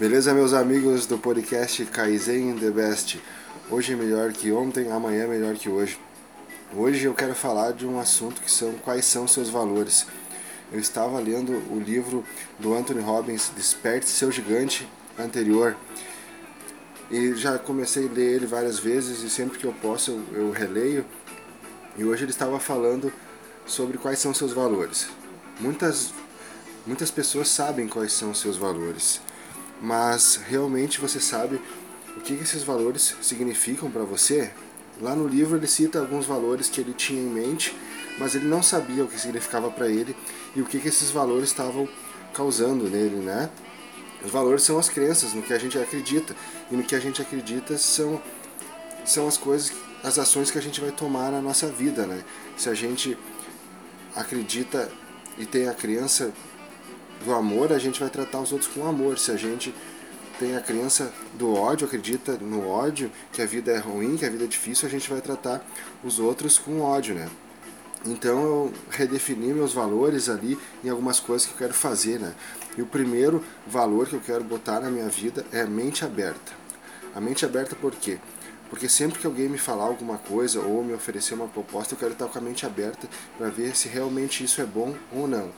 Beleza, meus amigos do podcast Kaizen The Best? Hoje é melhor que ontem, amanhã é melhor que hoje. Hoje eu quero falar de um assunto que são quais são seus valores. Eu estava lendo o livro do Anthony Robbins, Desperte Seu Gigante, anterior, e já comecei a ler ele várias vezes e sempre que eu posso eu, eu releio. E hoje ele estava falando sobre quais são seus valores. Muitas, muitas pessoas sabem quais são seus valores mas realmente você sabe o que esses valores significam para você? Lá no livro ele cita alguns valores que ele tinha em mente, mas ele não sabia o que significava para ele e o que esses valores estavam causando nele, né? Os valores são as crenças, no que a gente acredita, e no que a gente acredita são são as coisas, as ações que a gente vai tomar na nossa vida, né? Se a gente acredita e tem a crença do amor, a gente vai tratar os outros com amor. Se a gente tem a crença do ódio, acredita no ódio, que a vida é ruim, que a vida é difícil, a gente vai tratar os outros com ódio, né? Então eu redefini meus valores ali em algumas coisas que eu quero fazer, né? E o primeiro valor que eu quero botar na minha vida é mente aberta. A mente aberta por quê? Porque sempre que alguém me falar alguma coisa ou me oferecer uma proposta, eu quero estar com a mente aberta para ver se realmente isso é bom ou não.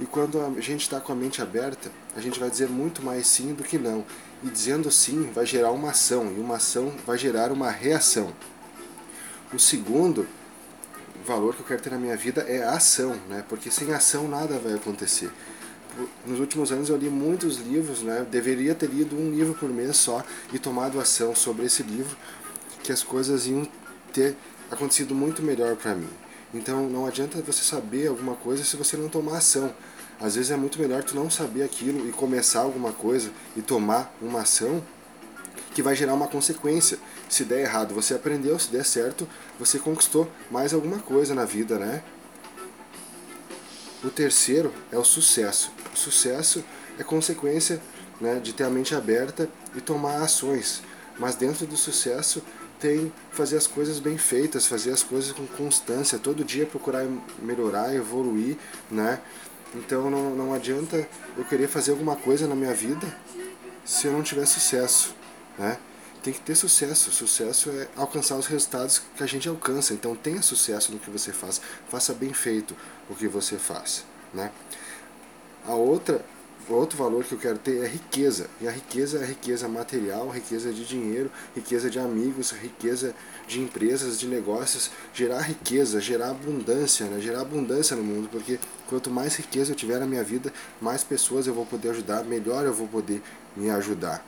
E quando a gente está com a mente aberta, a gente vai dizer muito mais sim do que não. E dizendo sim vai gerar uma ação, e uma ação vai gerar uma reação. O segundo valor que eu quero ter na minha vida é a ação, né? porque sem ação nada vai acontecer. Nos últimos anos eu li muitos livros, né? deveria ter lido um livro por mês só e tomado ação sobre esse livro, que as coisas iam ter acontecido muito melhor para mim. Então não adianta você saber alguma coisa se você não tomar ação. Às vezes é muito melhor tu não saber aquilo e começar alguma coisa e tomar uma ação que vai gerar uma consequência. Se der errado, você aprendeu, se der certo, você conquistou mais alguma coisa na vida, né? O terceiro é o sucesso. O sucesso é consequência né, de ter a mente aberta e tomar ações. Mas dentro do sucesso tem fazer as coisas bem feitas, fazer as coisas com constância, todo dia procurar melhorar, evoluir, né? Então não, não adianta eu querer fazer alguma coisa na minha vida se eu não tiver sucesso, né? Tem que ter sucesso. Sucesso é alcançar os resultados que a gente alcança. Então tenha sucesso no que você faz. Faça bem feito o que você faz, né? A outra outro valor que eu quero ter é riqueza. E a riqueza é riqueza material, riqueza de dinheiro, riqueza de amigos, riqueza de empresas, de negócios. Gerar riqueza, gerar abundância, né? gerar abundância no mundo, porque quanto mais riqueza eu tiver na minha vida, mais pessoas eu vou poder ajudar, melhor eu vou poder me ajudar.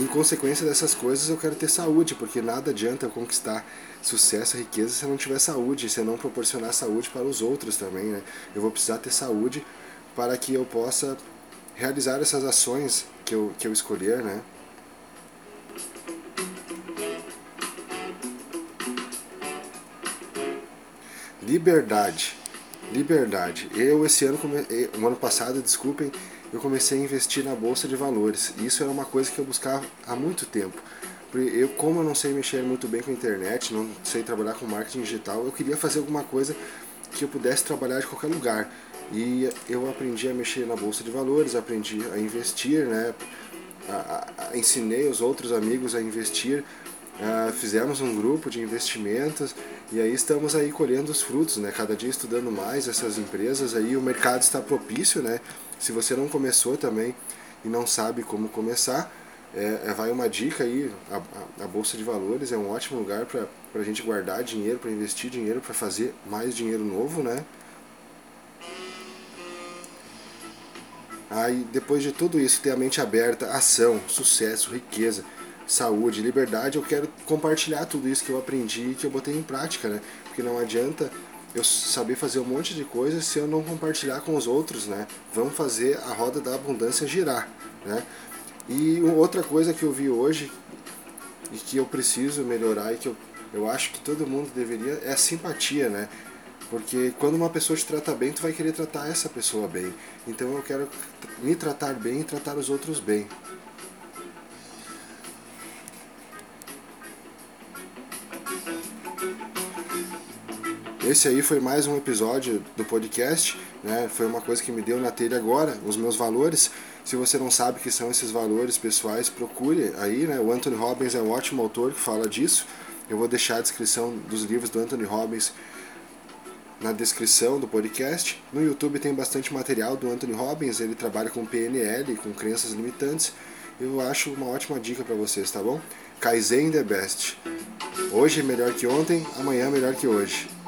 Em consequência dessas coisas, eu quero ter saúde, porque nada adianta eu conquistar sucesso, riqueza se eu não tiver saúde, se eu não proporcionar saúde para os outros também, né? Eu vou precisar ter saúde para que eu possa realizar essas ações que eu, que eu escolher, né? Liberdade. Liberdade. Eu esse ano, o ano passado, desculpem, eu comecei a investir na bolsa de valores. Isso era uma coisa que eu buscava há muito tempo. Eu, como eu não sei mexer muito bem com a internet, não sei trabalhar com marketing digital, eu queria fazer alguma coisa que eu pudesse trabalhar de qualquer lugar. E eu aprendi a mexer na bolsa de valores, aprendi a investir, né? A, a, a, ensinei os outros amigos a investir, uh, fizemos um grupo de investimentos e aí estamos aí colhendo os frutos, né? Cada dia estudando mais essas empresas aí, o mercado está propício, né? Se você não começou também e não sabe como começar, é, é vai uma dica aí, a, a, Bolsa de Valores é um ótimo lugar para a gente guardar dinheiro, para investir dinheiro, para fazer mais dinheiro novo, né? Aí depois de tudo isso, ter a mente aberta, ação, sucesso, riqueza, saúde, liberdade, eu quero compartilhar tudo isso que eu aprendi e que eu botei em prática, né? Porque não adianta eu saber fazer um monte de coisas se eu não compartilhar com os outros, né? Vamos fazer a roda da abundância girar, né? E outra coisa que eu vi hoje e que eu preciso melhorar e que eu, eu acho que todo mundo deveria é a simpatia, né? Porque quando uma pessoa te trata bem, tu vai querer tratar essa pessoa bem. Então eu quero me tratar bem e tratar os outros bem. Esse aí foi mais um episódio do podcast, né? Foi uma coisa que me deu na telha agora, os meus valores. Se você não sabe que são esses valores pessoais, procure aí, né? O Anthony Robbins é um ótimo autor que fala disso. Eu vou deixar a descrição dos livros do Anthony Robbins na descrição do podcast. No YouTube tem bastante material do Anthony Robbins, ele trabalha com PNL, com crenças limitantes. Eu acho uma ótima dica para vocês, tá bom? Kaizen the best. Hoje é melhor que ontem, amanhã é melhor que hoje.